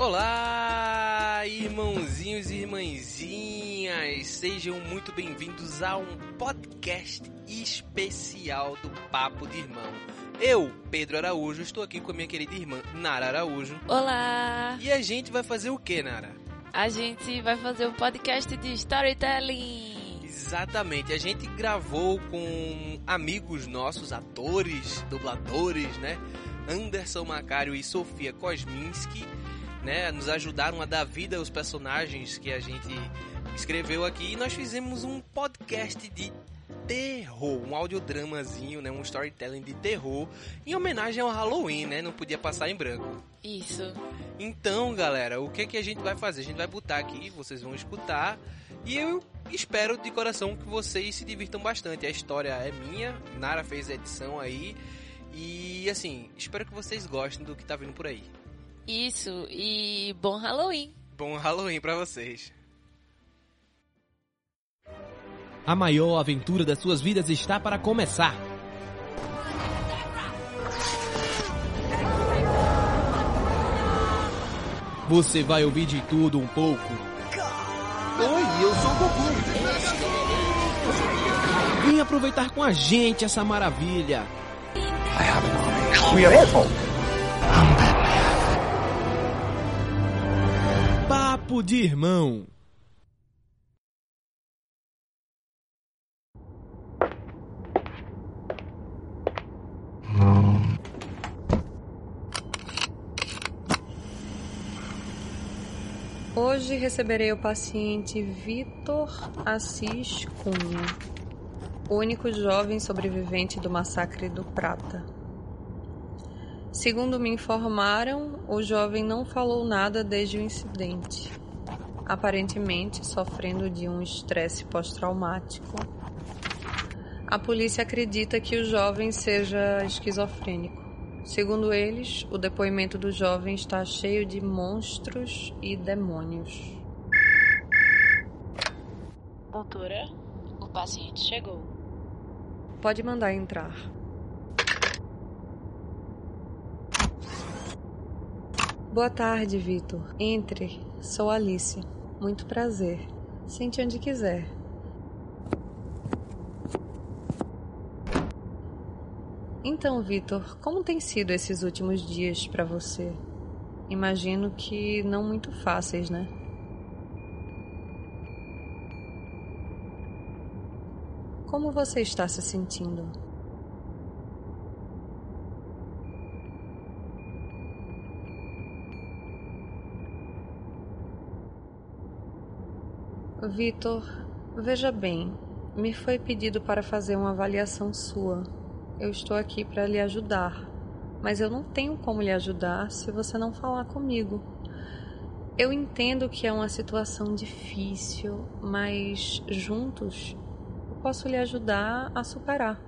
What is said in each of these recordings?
Olá, irmãozinhos e irmãzinhas, sejam muito bem-vindos a um podcast especial do Papo de Irmão. Eu, Pedro Araújo, estou aqui com a minha querida irmã Nara Araújo. Olá! E a gente vai fazer o que, Nara? A gente vai fazer um podcast de storytelling. Exatamente, a gente gravou com amigos nossos, atores, dubladores, né? Anderson Macário e Sofia Kosminski né, nos ajudaram a dar vida aos personagens que a gente escreveu aqui e nós fizemos um podcast de terror, um audiodramazinho, né, um storytelling de terror em homenagem ao Halloween, né? Não podia passar em branco. Isso. Então, galera, o que que a gente vai fazer? A gente vai botar aqui, vocês vão escutar e eu espero de coração que vocês se divirtam bastante. A história é minha, Nara fez a edição aí e assim, espero que vocês gostem do que tá vindo por aí. Isso, e bom Halloween. Bom Halloween para vocês. A maior aventura das suas vidas está para começar. Você vai ouvir de tudo um pouco. Oi, eu sou o Goku. Vem aproveitar com a gente essa maravilha. I have an army. We are Papo de irmão. Hoje receberei o paciente Vitor Assis Cunha, único jovem sobrevivente do massacre do Prata. Segundo me informaram, o jovem não falou nada desde o incidente, aparentemente sofrendo de um estresse pós-traumático. A polícia acredita que o jovem seja esquizofrênico. Segundo eles, o depoimento do jovem está cheio de monstros e demônios. Doutora, o paciente chegou. Pode mandar entrar. Boa tarde, Vitor. Entre. Sou Alice. Muito prazer. Sente onde quiser. Então, Vitor, como tem sido esses últimos dias para você? Imagino que não muito fáceis, né? Como você está se sentindo? Vitor, veja bem, me foi pedido para fazer uma avaliação sua. Eu estou aqui para lhe ajudar, mas eu não tenho como lhe ajudar se você não falar comigo. Eu entendo que é uma situação difícil, mas juntos eu posso lhe ajudar a superar.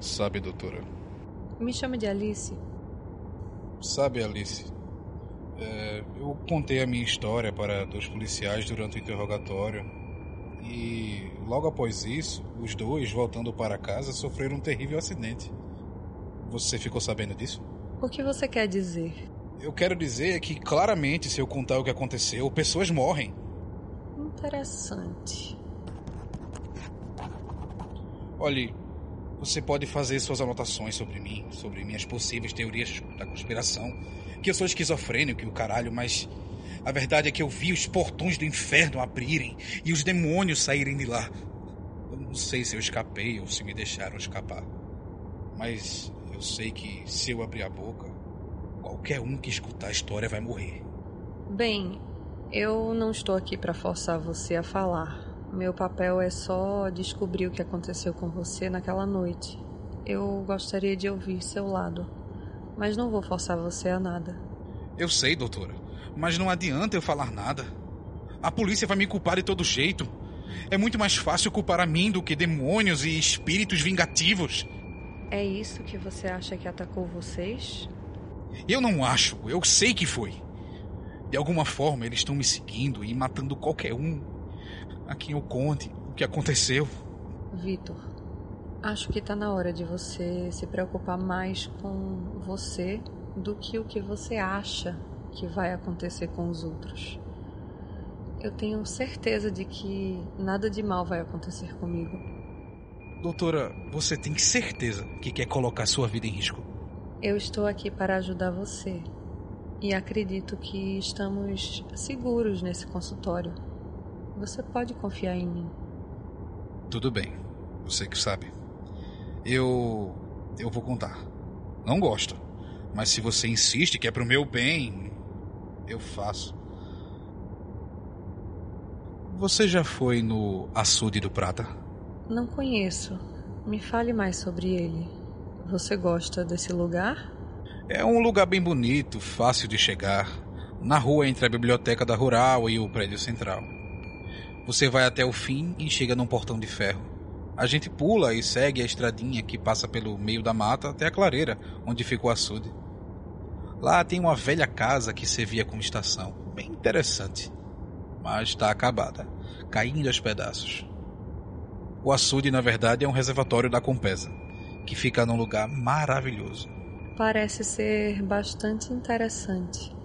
Sabe, doutora? Me chame de Alice. Sabe, Alice? É, eu contei a minha história para dois policiais durante o interrogatório. E logo após isso, os dois, voltando para casa, sofreram um terrível acidente. Você ficou sabendo disso? O que você quer dizer? Eu quero dizer que, claramente, se eu contar o que aconteceu, pessoas morrem. Interessante. Olhe, você pode fazer suas anotações sobre mim, sobre minhas possíveis teorias da conspiração, que eu sou esquizofrênico e o caralho, mas a verdade é que eu vi os portões do inferno abrirem e os demônios saírem de lá. Eu não sei se eu escapei ou se me deixaram escapar. Mas eu sei que se eu abrir a boca, qualquer um que escutar a história vai morrer. Bem, eu não estou aqui para forçar você a falar. Meu papel é só descobrir o que aconteceu com você naquela noite. Eu gostaria de ouvir seu lado, mas não vou forçar você a nada. Eu sei, doutora, mas não adianta eu falar nada. A polícia vai me culpar de todo jeito. É muito mais fácil culpar a mim do que demônios e espíritos vingativos. É isso que você acha que atacou vocês? Eu não acho, eu sei que foi. De alguma forma eles estão me seguindo e matando qualquer um a quem eu conte o que aconteceu. Vitor, acho que tá na hora de você se preocupar mais com você do que o que você acha que vai acontecer com os outros. Eu tenho certeza de que nada de mal vai acontecer comigo. Doutora, você tem certeza que quer colocar sua vida em risco? Eu estou aqui para ajudar você. E acredito que estamos seguros nesse consultório. Você pode confiar em mim. Tudo bem. Você que sabe. Eu. Eu vou contar. Não gosto. Mas se você insiste que é pro meu bem, eu faço. Você já foi no Açude do Prata? Não conheço. Me fale mais sobre ele. Você gosta desse lugar? É um lugar bem bonito, fácil de chegar, na rua entre a biblioteca da Rural e o prédio central. Você vai até o fim e chega num portão de ferro. A gente pula e segue a estradinha que passa pelo meio da mata até a clareira, onde fica o açude. Lá tem uma velha casa que servia como estação, bem interessante mas está acabada, caindo aos pedaços. O açude, na verdade, é um reservatório da Compesa, que fica num lugar maravilhoso. Parece ser bastante interessante.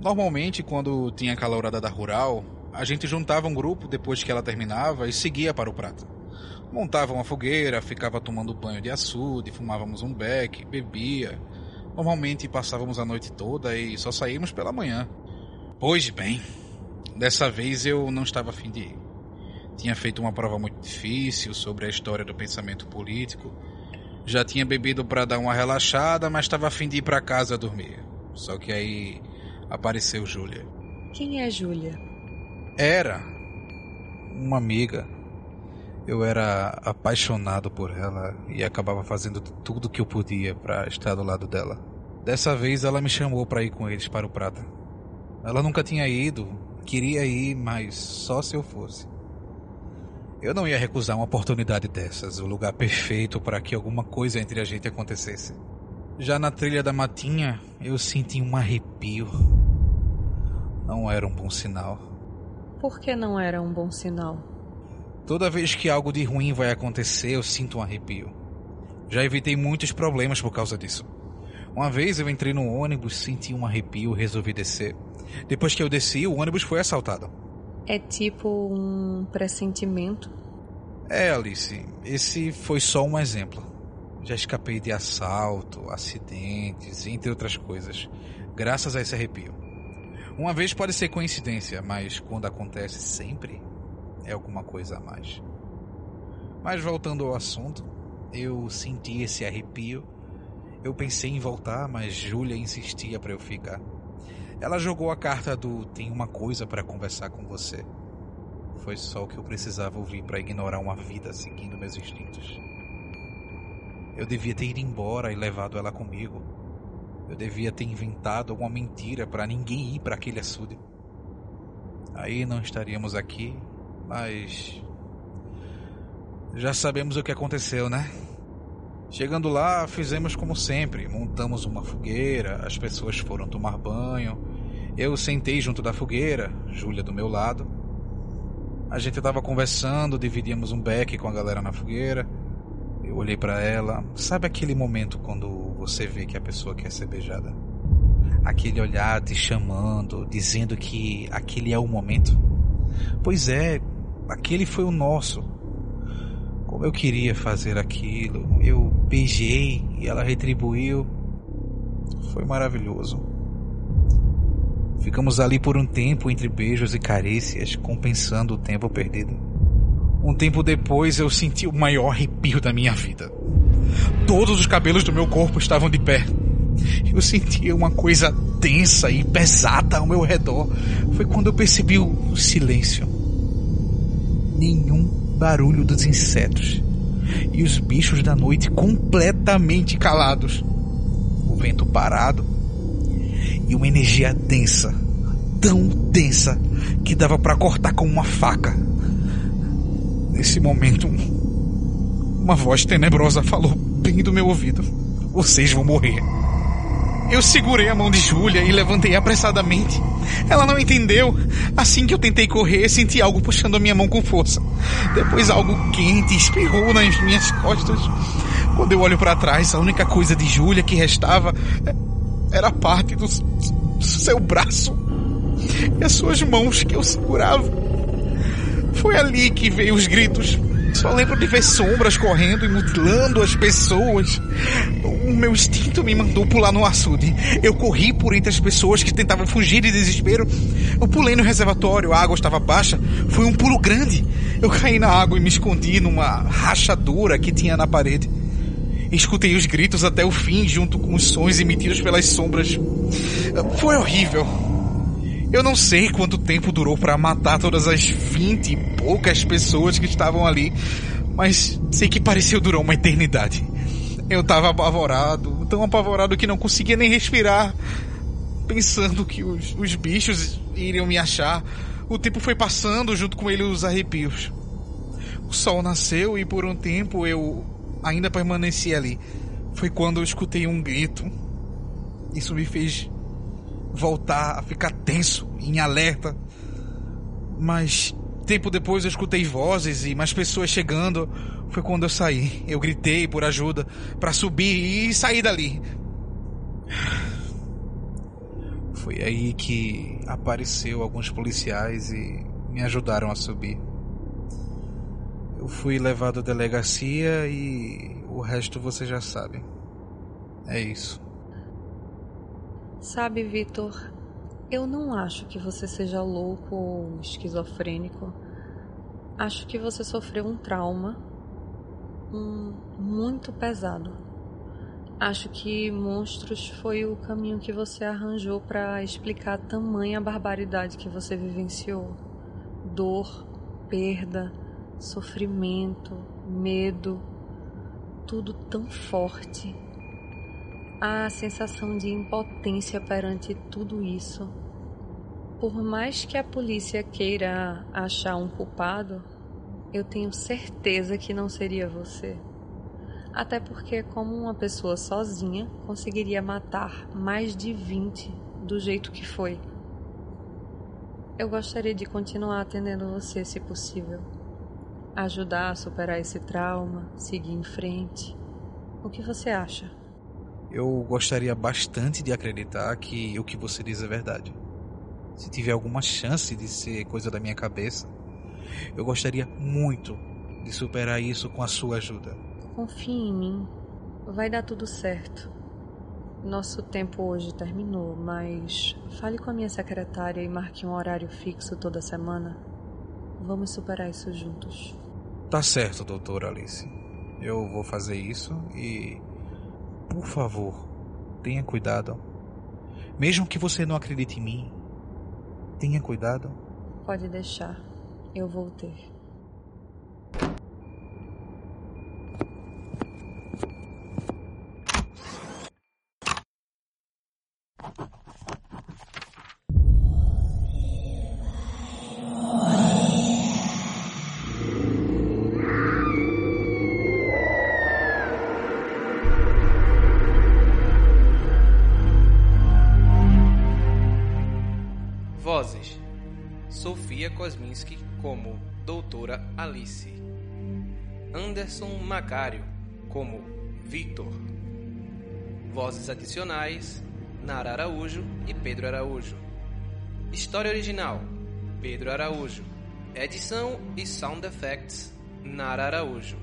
Normalmente, quando tinha aquela horada da rural, a gente juntava um grupo depois que ela terminava e seguia para o prato. Montava uma fogueira, ficava tomando banho de açude, fumávamos um beck, bebia. Normalmente passávamos a noite toda e só saímos pela manhã. Pois bem, Dessa vez eu não estava afim de ir. Tinha feito uma prova muito difícil sobre a história do pensamento político. Já tinha bebido para dar uma relaxada, mas estava afim de ir para casa dormir. Só que aí apareceu Júlia. Quem é Júlia? Era uma amiga. Eu era apaixonado por ela e acabava fazendo tudo que eu podia para estar do lado dela. Dessa vez ela me chamou para ir com eles para o Prata. Ela nunca tinha ido, Queria ir, mas só se eu fosse. Eu não ia recusar uma oportunidade dessas, o lugar perfeito para que alguma coisa entre a gente acontecesse. Já na trilha da matinha, eu senti um arrepio. Não era um bom sinal. Por que não era um bom sinal? Toda vez que algo de ruim vai acontecer, eu sinto um arrepio. Já evitei muitos problemas por causa disso. Uma vez eu entrei no ônibus, senti um arrepio e resolvi descer. Depois que eu desci, o ônibus foi assaltado. É tipo um pressentimento? É, Alice. Esse foi só um exemplo. Já escapei de assalto, acidentes, entre outras coisas, graças a esse arrepio. Uma vez pode ser coincidência, mas quando acontece sempre, é alguma coisa a mais. Mas voltando ao assunto, eu senti esse arrepio. Eu pensei em voltar, mas Júlia insistia para eu ficar. Ela jogou a carta do tem uma coisa para conversar com você. Foi só o que eu precisava ouvir para ignorar uma vida seguindo meus instintos. Eu devia ter ido embora e levado ela comigo. Eu devia ter inventado alguma mentira para ninguém ir para aquele açude. Aí não estaríamos aqui, mas já sabemos o que aconteceu, né? Chegando lá, fizemos como sempre: montamos uma fogueira, as pessoas foram tomar banho, eu sentei junto da fogueira, Júlia do meu lado. A gente estava conversando, dividíamos um beck com a galera na fogueira. Eu olhei para ela. Sabe aquele momento quando você vê que a pessoa quer ser beijada? Aquele olhar te chamando, dizendo que aquele é o momento? Pois é, aquele foi o nosso. Como eu queria fazer aquilo, eu beijei e ela retribuiu. Foi maravilhoso. Ficamos ali por um tempo entre beijos e carícias, compensando o tempo perdido. Um tempo depois eu senti o maior arrepio da minha vida. Todos os cabelos do meu corpo estavam de pé. Eu sentia uma coisa densa e pesada ao meu redor. Foi quando eu percebi o silêncio. Nenhum barulho dos insetos. E os bichos da noite completamente calados. O vento parado e uma energia densa, tão densa que dava para cortar com uma faca. Nesse momento, uma voz tenebrosa falou bem do meu ouvido: Vocês vão morrer. Eu segurei a mão de Júlia e levantei apressadamente. Ela não entendeu. Assim que eu tentei correr, senti algo puxando a minha mão com força. Depois algo quente espirrou nas minhas costas. Quando eu olho para trás, a única coisa de Júlia que restava era parte do seu braço e as suas mãos que eu segurava. Foi ali que veio os gritos. Só lembro de ver sombras correndo e mutilando as pessoas. O meu instinto me mandou pular no açude. Eu corri por entre as pessoas que tentavam fugir de desespero. Eu pulei no reservatório, a água estava baixa. Foi um pulo grande. Eu caí na água e me escondi numa rachadura que tinha na parede. Escutei os gritos até o fim, junto com os sons emitidos pelas sombras. Foi horrível. Eu não sei quanto tempo durou para matar todas as vinte e poucas pessoas que estavam ali, mas sei que pareceu durar uma eternidade. Eu tava apavorado, tão apavorado que não conseguia nem respirar, pensando que os, os bichos iriam me achar. O tempo foi passando junto com ele os arrepios. O sol nasceu e por um tempo eu ainda permaneci ali. Foi quando eu escutei um grito. Isso me fez voltar a ficar tenso, em alerta. Mas tempo depois eu escutei vozes e mais pessoas chegando. Foi quando eu saí. Eu gritei por ajuda para subir e sair dali. Foi aí que apareceu alguns policiais e me ajudaram a subir. Eu fui levado à delegacia e o resto você já sabe. É isso. Sabe, Vitor, eu não acho que você seja louco ou esquizofrênico. Acho que você sofreu um trauma um, muito pesado. Acho que monstros foi o caminho que você arranjou para explicar tamanha barbaridade que você vivenciou. Dor, perda, sofrimento, medo, tudo tão forte a sensação de impotência perante tudo isso. Por mais que a polícia queira achar um culpado, eu tenho certeza que não seria você. Até porque, como uma pessoa sozinha conseguiria matar mais de 20 do jeito que foi. Eu gostaria de continuar atendendo você se possível. Ajudar a superar esse trauma, seguir em frente. O que você acha? Eu gostaria bastante de acreditar que o que você diz é verdade. Se tiver alguma chance de ser coisa da minha cabeça, eu gostaria muito de superar isso com a sua ajuda. Confie em mim. Vai dar tudo certo. Nosso tempo hoje terminou, mas fale com a minha secretária e marque um horário fixo toda semana. Vamos superar isso juntos. Tá certo, doutora Alice. Eu vou fazer isso e por favor, tenha cuidado. Mesmo que você não acredite em mim, tenha cuidado. Pode deixar, eu vou ter. Kosminski como Doutora Alice. Anderson Macário como Victor. Vozes adicionais: Nara Araújo e Pedro Araújo. História original: Pedro Araújo. Edição e sound effects: Nara Araújo.